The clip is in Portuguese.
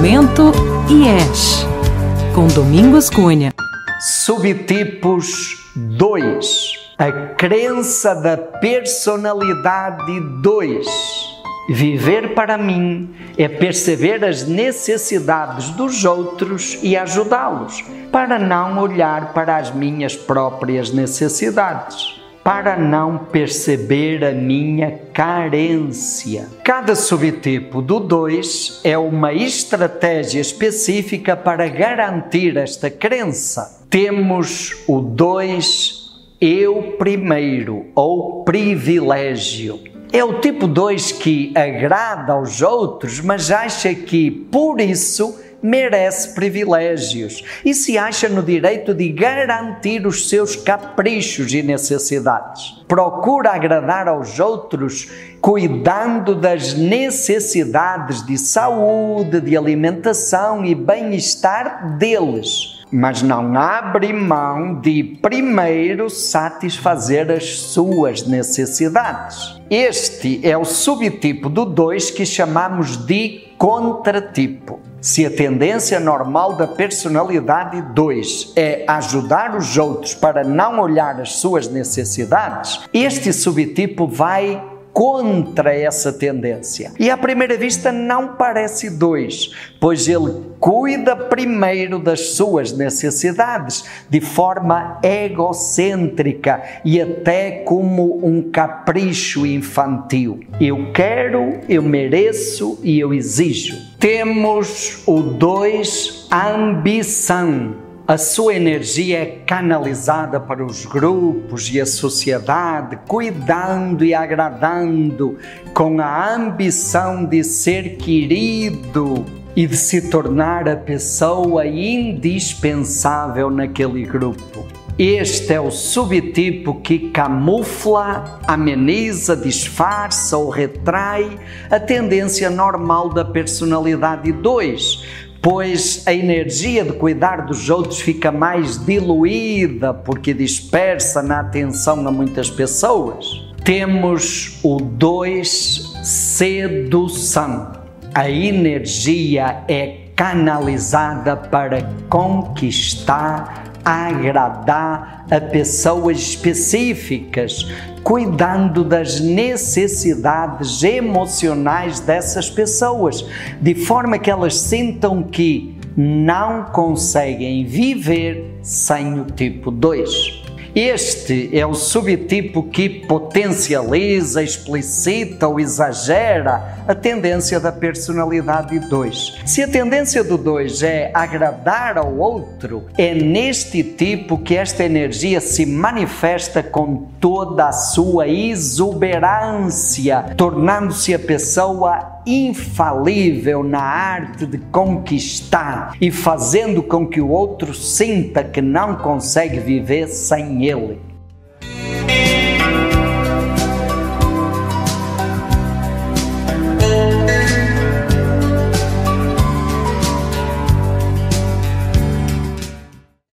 Pensamento IES, com Domingos Cunha. Subtipos 2. A crença da personalidade 2. Viver para mim é perceber as necessidades dos outros e ajudá-los, para não olhar para as minhas próprias necessidades para não perceber a minha carência. Cada subtipo do 2 é uma estratégia específica para garantir esta crença. Temos o 2 eu primeiro ou privilégio. É o tipo 2 que agrada aos outros, mas acha que por isso merece privilégios e se acha no direito de garantir os seus caprichos e necessidades. Procura agradar aos outros cuidando das necessidades de saúde, de alimentação e bem-estar deles mas não abre mão de primeiro satisfazer as suas necessidades. Este é o subtipo do 2 que chamamos de contratipo. Se a tendência normal da personalidade 2 é ajudar os outros para não olhar as suas necessidades, este subtipo vai contra essa tendência. E à primeira vista não parece dois, pois ele cuida primeiro das suas necessidades de forma egocêntrica e até como um capricho infantil. Eu quero, eu mereço e eu exijo. Temos o dois ambição a sua energia é canalizada para os grupos e a sociedade, cuidando e agradando, com a ambição de ser querido e de se tornar a pessoa indispensável naquele grupo. Este é o subtipo que camufla, ameniza, disfarça ou retrai a tendência normal da personalidade 2 pois a energia de cuidar dos outros fica mais diluída porque dispersa na atenção a muitas pessoas. Temos o 2 sedução. A energia é canalizada para conquistar, agradar a pessoas específicas, cuidando das necessidades emocionais dessas pessoas, de forma que elas sintam que não conseguem viver sem o tipo 2. Este é o subtipo que potencializa, explicita ou exagera a tendência da personalidade 2. Se a tendência do 2 é agradar ao outro, é neste tipo que esta energia se manifesta com toda a sua exuberância, tornando-se a pessoa infalível na arte de conquistar e fazendo com que o outro sinta que não consegue viver sem ele.